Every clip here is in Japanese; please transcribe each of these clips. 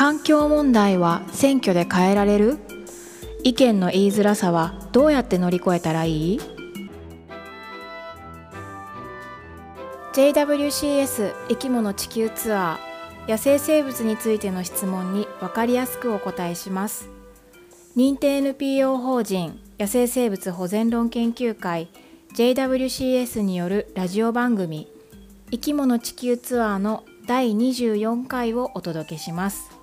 環境問題は選挙で変えられる？意見の言いづらさはどうやって乗り越えたらいい？JWCS 生き物地球ツアー野生生物についての質問に分かりやすくお答えします。認定 NPO 法人野生生物保全論研究会 JWCS によるラジオ番組生き物地球ツアーの第24回をお届けします。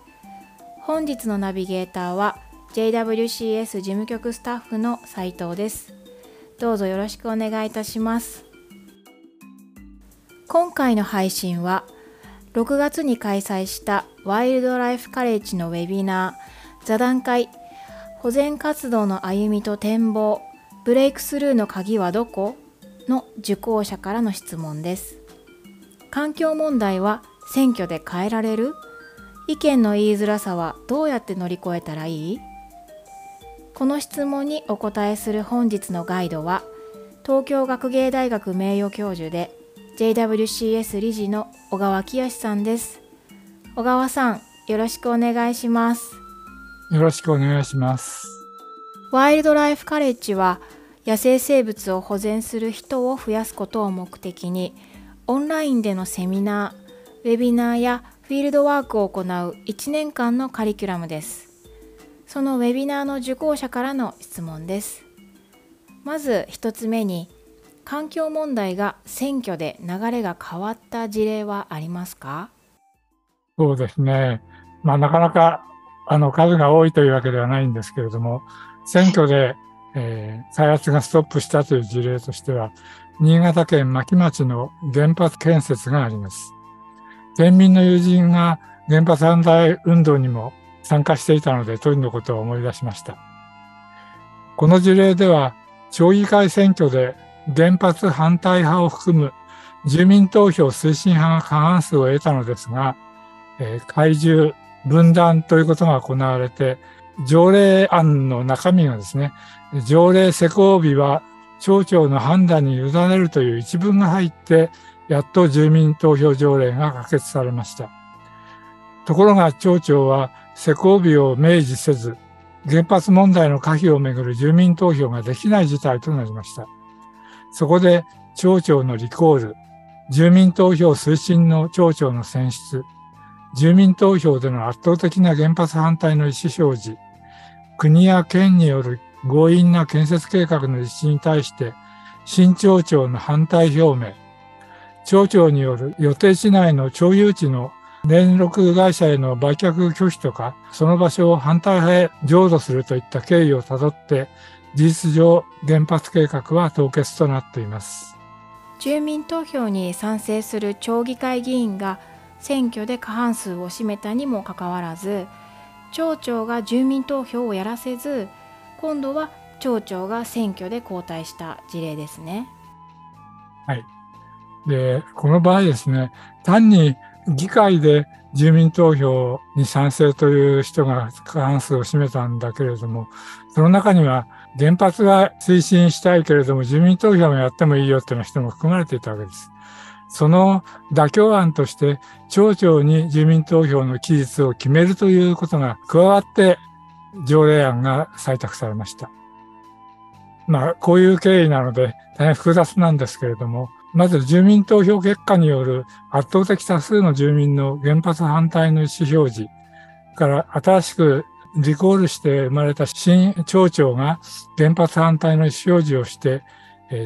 本日のナビゲーターは JWCS 事務局スタッフの斉藤です。どうぞよろしくお願いいたします。今回の配信は6月に開催したワイルドライフカレッジのウェビナー座談会保全活動の歩みと展望ブレイクスルーの鍵はどこの受講者からの質問です。環境問題は選挙で変えられる？意見の言いづらさはどうやって乗り越えたらいい？この質問にお答えする本日のガイドは東京学芸大学名誉教授で JWCS 理事の小川清さんです。小川さんよろしくお願いします。よろしくお願いします。ワイルドライフカレッジは野生生物を保全する人を増やすことを目的にオンラインでのセミナーウェビナーやフィールドワークを行う1年間のカリキュラムです。そのウェビナーの受講者からの質問です。まず1つ目に、環境問題が選挙で流れが変わった事例はありますか？そうですね。まあ、なかなかあの数が多いというわけではないんですけれども、選挙で、えー、開発がストップしたという事例としては、新潟県牧町の原発建設があります。県民の友人が原発反対運動にも参加していたので、当時のことを思い出しました。この事例では、町議会選挙で原発反対派を含む住民投票推進派が過半数を得たのですが、えー、怪獣分断ということが行われて、条例案の中身がですね、条例施行日は町長の判断に委ねるという一文が入って、やっと住民投票条例が可決されました。ところが町長は施行日を明示せず、原発問題の可否をめぐる住民投票ができない事態となりました。そこで町長のリコール、住民投票推進の町長の選出、住民投票での圧倒的な原発反対の意思表示、国や県による強引な建設計画の実施に対して新町長の反対表明、町長による予定地内の町有地の電力会社への売却拒否とか、その場所を反対派へ譲渡するといった経緯をたどって、事実上原発計画は凍結となっています。住民投票に賛成する町議会議員が選挙で過半数を占めたにもかかわらず、町長が住民投票をやらせず、今度は町長が選挙で交代した事例ですね。はい。で、この場合ですね、単に議会で住民投票に賛成という人が過半数を占めたんだけれども、その中には原発が推進したいけれども住民投票もやってもいいよっていう人も含まれていたわけです。その妥協案として町長に住民投票の期日を決めるということが加わって条例案が採択されました。まあ、こういう経緯なので大変複雑なんですけれども、まず住民投票結果による圧倒的多数の住民の原発反対の意思表示から新しくリコールして生まれた新町長が原発反対の意思表示をして、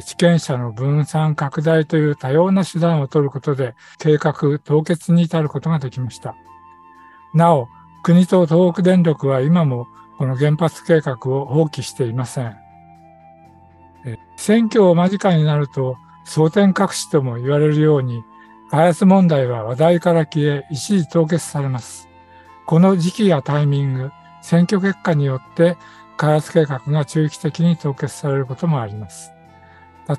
地権者の分散拡大という多様な手段を取ることで計画凍結に至ることができました。なお、国と東北電力は今もこの原発計画を放棄していません。選挙を間近になると争点隠しとも言われるように、開発問題は話題から消え、一時凍結されます。この時期やタイミング、選挙結果によって開発計画が中期的に凍結されることもあります。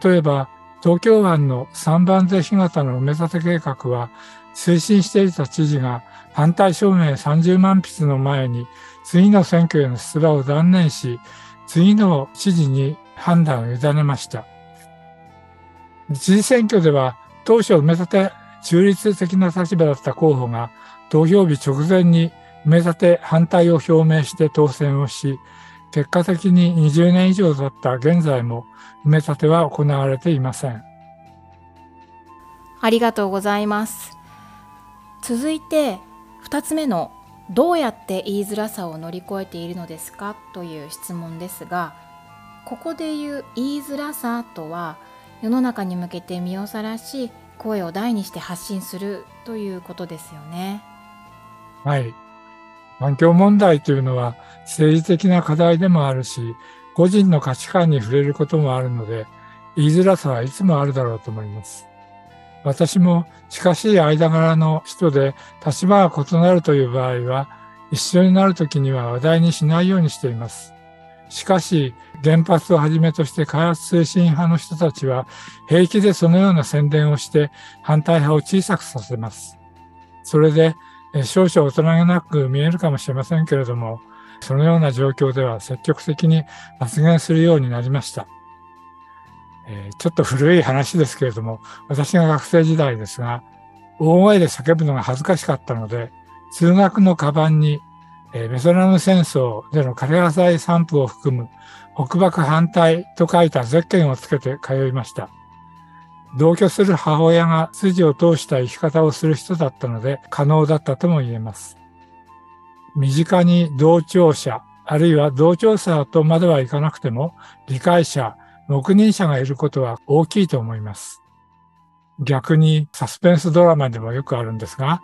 例えば、東京湾の3番税干潟の埋め立て計画は、推進していた知事が反対証明30万筆の前に次の選挙への出馬を断念し、次の知事に判断を委ねました。知事選挙では当初埋め立て中立的な立場だった候補が投票日直前に埋め立て反対を表明して当選をし、結果的に20年以上だった現在も埋め立ては行われていません。ありがとうございます。続いて2つ目のどうやって言いづらさを乗り越えているのですか？という質問ですがここで言う言いづらさとは世の中に向けて身をさらし声を大にして発信するということですよね。はい環境問題というのは政治的な課題でもあるし個人の価値観に触れることもあるので言いづらさはいつもあるだろうと思います。私も近しい間柄の人で立場が異なるという場合は一緒になるときには話題にしないようにしています。しかし原発をはじめとして開発推進派の人たちは平気でそのような宣伝をして反対派を小さくさせます。それで少々大人げなく見えるかもしれませんけれども、そのような状況では積極的に発言するようになりました。え、ちょっと古い話ですけれども、私が学生時代ですが、大声で叫ぶのが恥ずかしかったので、通学のカバンに、えー、ベトナム戦争での枯葉祭散布を含む北爆反対と書いたゼッケンをつけて通いました。同居する母親が筋を通した生き方をする人だったので可能だったとも言えます。身近に同調者、あるいは同調者とまではいかなくても理解者、黙認者がいることは大きいと思います。逆にサスペンスドラマでもよくあるんですが、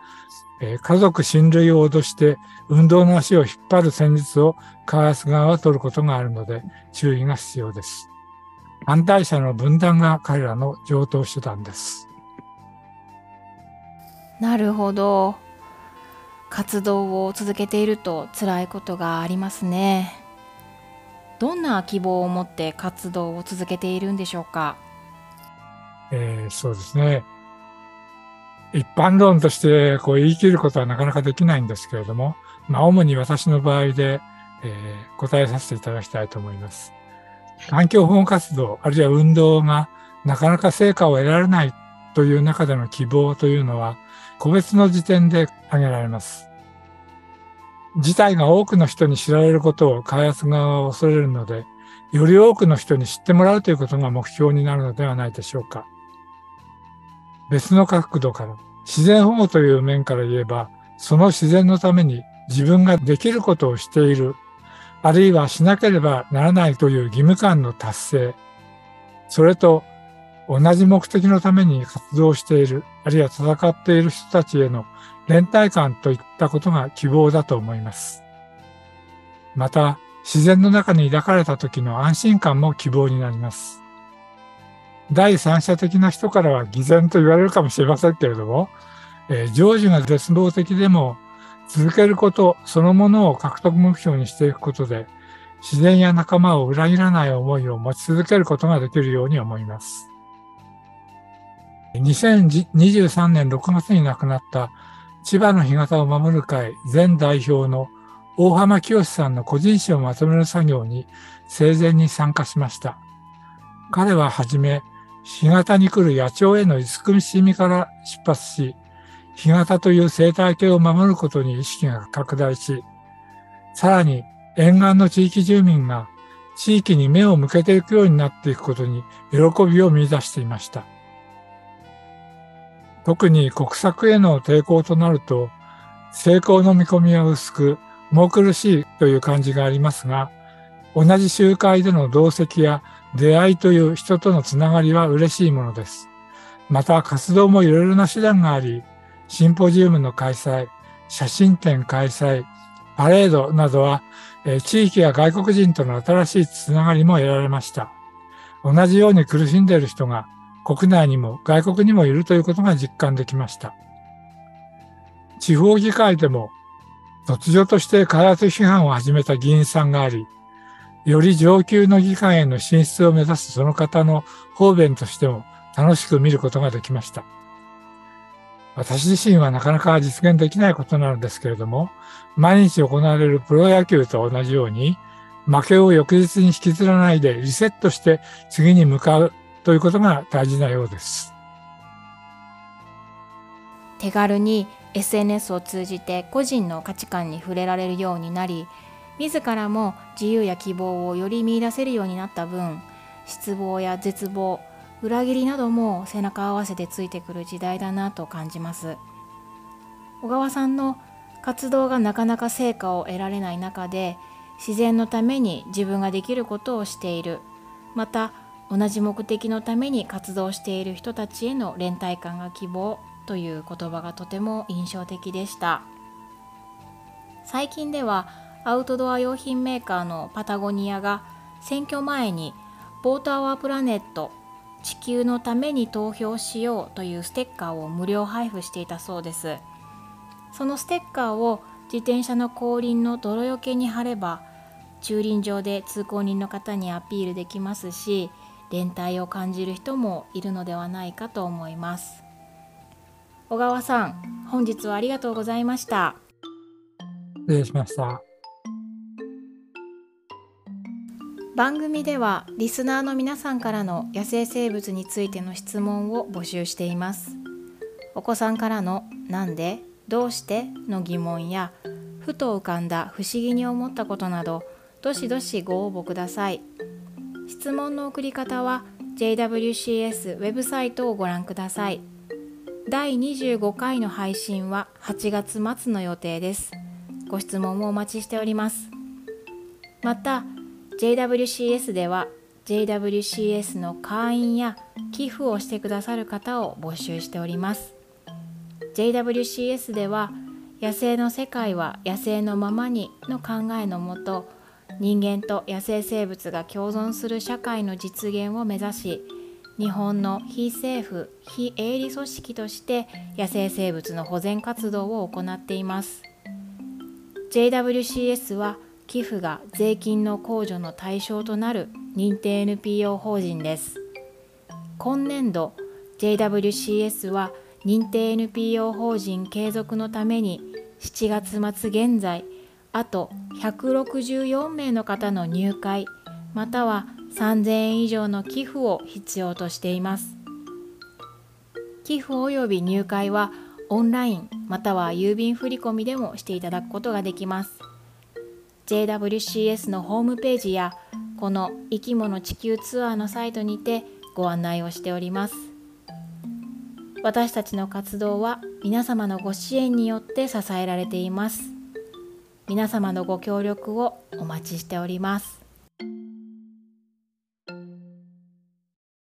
えー、家族親類を脅して運動の足を引っ張る戦術を開発側は取ることがあるので注意が必要です。反対者の分断が彼らの上等手段です。なるほど。活動を続けていると辛いことがありますね。どんな希望を持って活動を続けているんでしょうか？えー、そうですね。一般論としてこう言い切ることはなかなかできないんですけれども、まあ、主に私の場合で、えー、答えさせていただきたいと思います。環境保護活動、あるいは運動がなかなか成果を得られないという中での希望というのは、個別の時点で挙げられます。事態が多くの人に知られることを開発側は恐れるので、より多くの人に知ってもらうということが目標になるのではないでしょうか。別の角度から、自然保護という面から言えば、その自然のために自分ができることをしている、あるいはしなければならないという義務感の達成、それと同じ目的のために活動している、あるいは戦っている人たちへの連帯感といったことが希望だと思います。また、自然の中に抱かれた時の安心感も希望になります。第三者的な人からは偽善と言われるかもしれませんけれども、えー、成就が絶望的でも続けることそのものを獲得目標にしていくことで、自然や仲間を裏切らない思いを持ち続けることができるように思います。2023年6月に亡くなった千葉の干潟を守る会前代表の大浜清さんの個人誌をまとめる作業に生前に参加しました。彼ははじめ、干潟に来る野鳥への慈しみから出発し、干潟という生態系を守ることに意識が拡大し、さらに沿岸の地域住民が地域に目を向けていくようになっていくことに喜びを見出していました。特に国策への抵抗となると、成功の見込みは薄く、重苦しいという感じがありますが、同じ集会での同席や出会いという人とのつながりは嬉しいものです。また活動もいろいろな手段があり、シンポジウムの開催、写真展開催、パレードなどは、え地域や外国人との新しいつながりも得られました。同じように苦しんでいる人が国内にも外国にもいるということが実感できました。地方議会でも突如として開発批判を始めた議員さんがあり、より上級の議会への進出を目指すその方の方便としても楽しく見ることができました。私自身はなかなか実現できないことなのですけれども、毎日行われるプロ野球と同じように、負けを翌日に引きずらないでリセットして次に向かうということが大事なようです。手軽に SNS を通じて個人の価値観に触れられるようになり自らも自由や希望をより見いだせるようになった分失望や絶望裏切りなども背中合わせてついてくる時代だなと感じます。小川さんの活動がなかなか成果を得られない中で自然のために自分ができることをしているまた同じ目的のために活動している人たちへの連帯感が希望という言葉がとても印象的でした。最近ではアウトドア用品メーカーのパタゴニアが選挙前に「ボートアワープラネット地球のために投票しよう」というステッカーを無料配布していたそうです。そのステッカーを自転車の後輪の泥よけに貼れば駐輪場で通行人の方にアピールできますし連帯を感じる人もいるのではないかと思います。小川さん本日はありがとうございました。失礼しました。番組ではリスナーの皆さんからの野生生物についての質問を募集していますお子さんからの「なんで?」「どうして?」の疑問やふと浮かんだ不思議に思ったことなどどしどしご応募ください質問の送り方は JWCS ウェブサイトをご覧ください第25回の配信は8月末の予定ですご質問もお待ちしておりますまた JWCS では JWCS の会員や寄付をしてくださる方を募集しております。JWCS では野生の世界は野生のままにの考えのもと人間と野生生物が共存する社会の実現を目指し日本の非政府非営利組織として野生生物の保全活動を行っています。JWCS は寄付が税金の控除の対象となる認定 NPO 法人です。今年度 JWCS は認定 NPO 法人継続のために7月末現在あと164名の方の入会または3000円以上の寄付を必要としています。寄付及び入会はオンラインまたは郵便振込でもしていただくことができます。JWCS のホームページやこの生き物地球ツアーのサイトにてご案内をしております。私たちの活動は皆様のご支援によって支えられています。皆様のご協力をお待ちしております。